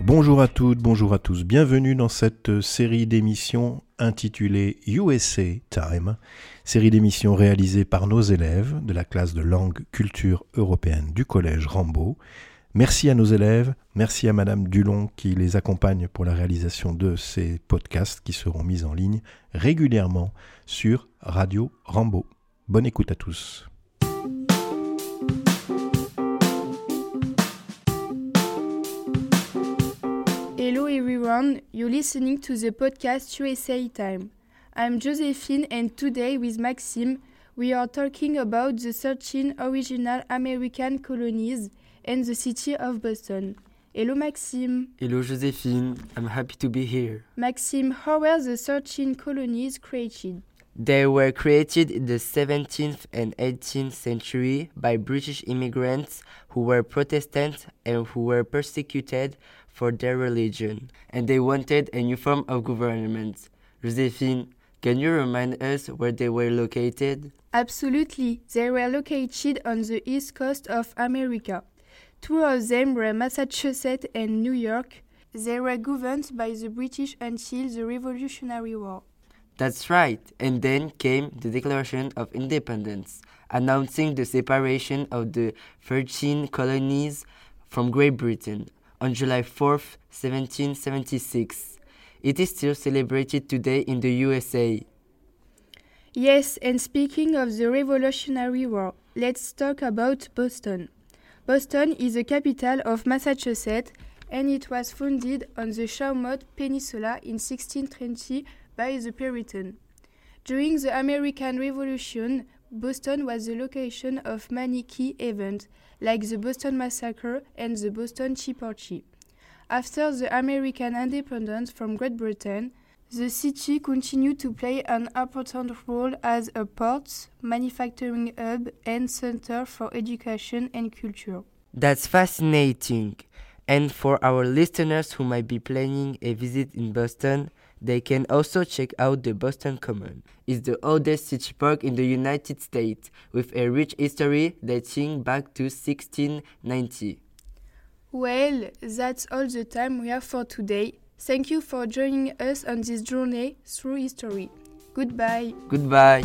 Bonjour à toutes, bonjour à tous. Bienvenue dans cette série d'émissions intitulée USA Time, série d'émissions réalisée par nos élèves de la classe de langue culture européenne du collège Rambaud. Merci à nos élèves, merci à Madame Dulon qui les accompagne pour la réalisation de ces podcasts qui seront mis en ligne régulièrement sur Radio Rambaud. Bonne écoute à tous. Hello everyone, you're listening to the podcast USA Time. I'm Josephine and today with Maxime we are talking about the 13 original American colonies and the city of Boston. Hello Maxime. Hello Josephine, I'm happy to be here. Maxime, how were the 13 colonies created? They were created in the 17th and 18th century by British immigrants who were Protestant and who were persecuted for their religion, and they wanted a new form of government. Josephine, can you remind us where they were located? Absolutely. They were located on the east coast of America. Two of them were Massachusetts and New York. They were governed by the British until the Revolutionary War. That's right, and then came the Declaration of Independence, announcing the separation of the 13 colonies from Great Britain on July 4, 1776. It is still celebrated today in the USA. Yes, and speaking of the Revolutionary War, let's talk about Boston. Boston is the capital of Massachusetts and it was founded on the Shawmut Peninsula in 1620 by the Puritan. During the American Revolution, Boston was the location of many key events, like the Boston Massacre and the Boston Tea Party. After the American independence from Great Britain, the city continued to play an important role as a port, manufacturing hub, and center for education and culture. That's fascinating. And for our listeners who might be planning a visit in Boston, they can also check out the Boston Common. It's the oldest city park in the United States with a rich history dating back to 1690. Well, that's all the time we have for today. Thank you for joining us on this journey through history. Goodbye. Goodbye.